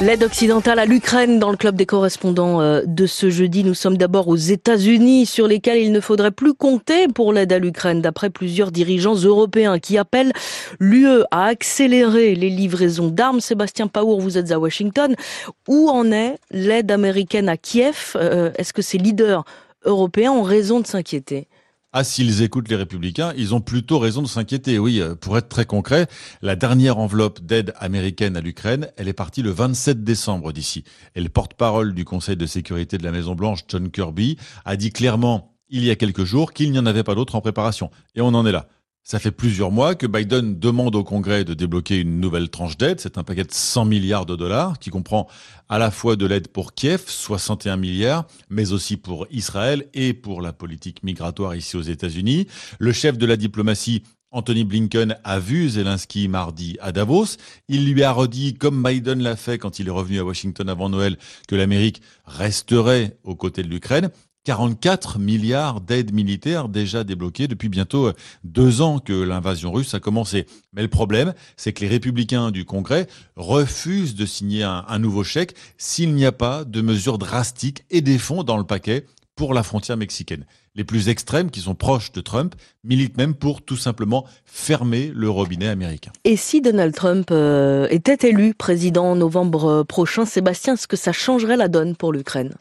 L'aide occidentale à l'Ukraine dans le club des correspondants euh, de ce jeudi. Nous sommes d'abord aux États-Unis sur lesquels il ne faudrait plus compter pour l'aide à l'Ukraine d'après plusieurs dirigeants européens qui appellent l'UE à accélérer les livraisons d'armes. Sébastien Paour, vous êtes à Washington. Où en est l'aide américaine à Kiev? Euh, Est-ce que ces leaders européens ont raison de s'inquiéter? Ah, s'ils écoutent les républicains, ils ont plutôt raison de s'inquiéter. Oui, euh, pour être très concret, la dernière enveloppe d'aide américaine à l'Ukraine, elle est partie le 27 décembre d'ici. Et le porte-parole du Conseil de sécurité de la Maison-Blanche, John Kirby, a dit clairement il y a quelques jours qu'il n'y en avait pas d'autres en préparation. Et on en est là. Ça fait plusieurs mois que Biden demande au Congrès de débloquer une nouvelle tranche d'aide. C'est un paquet de 100 milliards de dollars qui comprend à la fois de l'aide pour Kiev, 61 milliards, mais aussi pour Israël et pour la politique migratoire ici aux États-Unis. Le chef de la diplomatie Anthony Blinken a vu Zelensky mardi à Davos. Il lui a redit, comme Biden l'a fait quand il est revenu à Washington avant Noël, que l'Amérique resterait aux côtés de l'Ukraine. 44 milliards d'aides militaires déjà débloquées depuis bientôt euh, deux ans que l'invasion russe a commencé. Mais le problème, c'est que les républicains du Congrès refusent de signer un, nouveau chèque s'il n'y a pas de mesures drastiques et des fonds dans le paquet pour la frontière mexicaine. Les plus extrêmes, qui sont proches de Trump, militent même pour tout simplement fermer le robinet américain. Et si Donald Trump euh, était élu président en novembre euh, prochain, Sébastien, est-ce que ça changerait la donne pour l'Ukraine?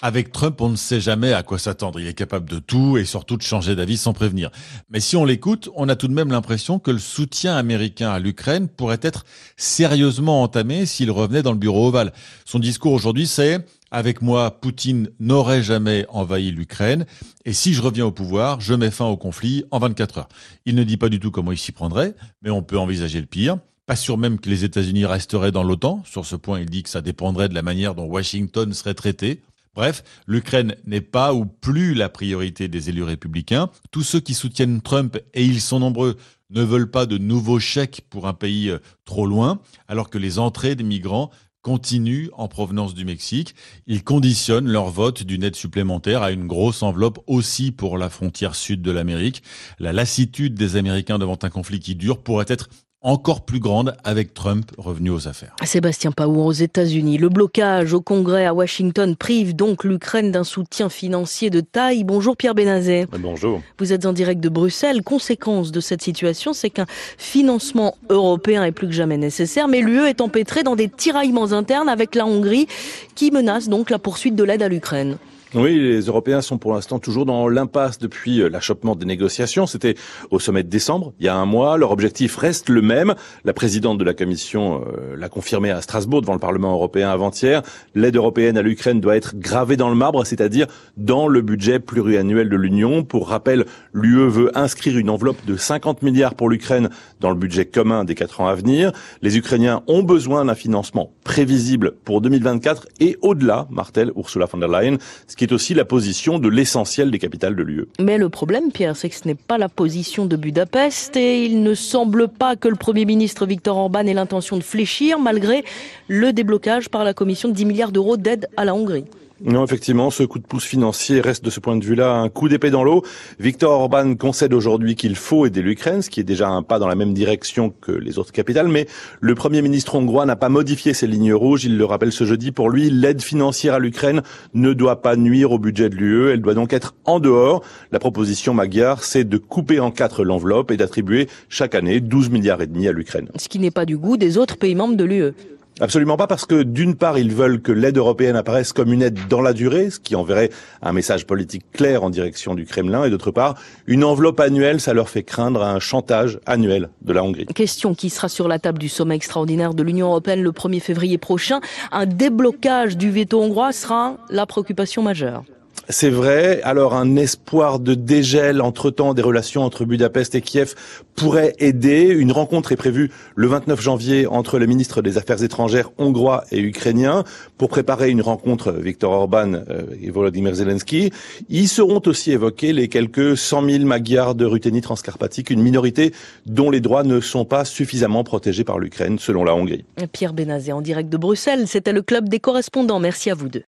Avec Trump, on ne sait jamais à quoi s'attendre. Il est capable de tout et surtout de changer d'avis sans prévenir. Mais si on l'écoute, on a tout de même l'impression que le soutien américain à l'Ukraine pourrait être sérieusement entamé s'il revenait dans le bureau ovale. Son discours aujourd'hui, c'est avec moi, Poutine n'aurait jamais envahi l'Ukraine, et si je reviens au pouvoir, je mets fin au conflit en 24 heures. Il ne dit pas du tout comment il s'y prendrait, mais on peut envisager le pire. Pas sûr même que les États-Unis resteraient dans l'OTAN. Sur ce point, il dit que ça dépendrait de la manière dont Washington serait traité. Bref, l'Ukraine n'est pas ou plus la priorité des élus républicains. Tous ceux qui soutiennent Trump, et ils sont nombreux, ne veulent pas de nouveaux chèques pour un pays euh, trop loin, alors que les entrées des migrants continuent en provenance du Mexique. Ils conditionnent leur vote d'une aide supplémentaire à une grosse enveloppe aussi pour la frontière sud de l'Amérique. La lassitude des Américains devant un conflit qui dure pourrait être encore plus grande avec Trump revenu aux affaires. Sébastien Paou aux États-Unis. Le blocage au Congrès à Washington prive donc l'Ukraine d'un soutien financier de taille. Bonjour Pierre Benazet. Bonjour. Vous êtes en direct de Bruxelles. Conséquence de cette situation, c'est qu'un financement européen est plus que jamais nécessaire, mais l'UE est empêtrée dans des tiraillements internes avec la Hongrie qui menace donc la poursuite de l'aide à l'Ukraine. Oui, les Européens sont pour l'instant toujours dans l'impasse depuis euh, l'achoppement des négociations. C'était au sommet de décembre, il y a un mois. Leur objectif reste le même. La présidente de la Commission euh, l'a confirmé à Strasbourg devant le Parlement européen avant-hier. L'aide européenne à l'Ukraine doit être gravée dans le marbre, c'est-à-dire dans le budget pluriannuel de l'Union. Pour rappel, l'UE veut inscrire une enveloppe de 50 milliards pour l'Ukraine dans le budget commun des quatre ans à venir. Les Ukrainiens ont besoin d'un financement prévisible pour 2024 et au-delà, martèle Ursula von der Leyen qui aussi la position de l'essentiel des capitales de l'UE. Mais le problème, Pierre, c'est que ce n'est pas la position de Budapest et il ne semble pas que le Premier ministre Viktor Orban ait l'intention de fléchir malgré le déblocage par la Commission de 10 milliards d'euros d'aide à la Hongrie. Non, effectivement, ce coup de pouce financier reste de ce point de vue-là un coup d'épée dans l'eau. Viktor Orban concède aujourd'hui qu'il faut aider l'Ukraine, ce qui est déjà un pas dans la même direction que les autres capitales, mais le Premier ministre hongrois n'a pas modifié ses lignes rouges. Il le rappelle ce jeudi. Pour lui, l'aide financière à l'Ukraine ne doit pas nuire au budget de l'UE. Elle doit donc être en dehors. La proposition magyar, c'est de couper en quatre l'enveloppe et d'attribuer chaque année 12 milliards et demi à l'Ukraine. Ce qui n'est pas du goût des autres pays membres de l'UE. Absolument pas, parce que d'une part, ils veulent que l'aide européenne apparaisse comme une aide dans la durée, ce qui enverrait un message politique clair en direction du Kremlin, et d'autre part, une enveloppe annuelle, ça leur fait craindre un chantage annuel de la Hongrie. Question qui sera sur la table du sommet extraordinaire de l'Union européenne le 1er février prochain. Un déblocage du veto hongrois sera la préoccupation majeure. C'est vrai. Alors un espoir de dégel entre-temps des relations entre Budapest et Kiev pourrait aider. Une rencontre est prévue le 29 janvier entre le ministre des Affaires étrangères hongrois et ukrainien pour préparer une rencontre Viktor Orban euh, et Volodymyr Zelensky. Ils seront aussi évoqués les quelques 100 000 Magyars de Ruthénie transcarpatique, une minorité dont les droits ne sont pas suffisamment protégés par l'Ukraine selon la Hongrie. Pierre Benazé en direct de Bruxelles, c'était le club des correspondants. Merci à vous deux.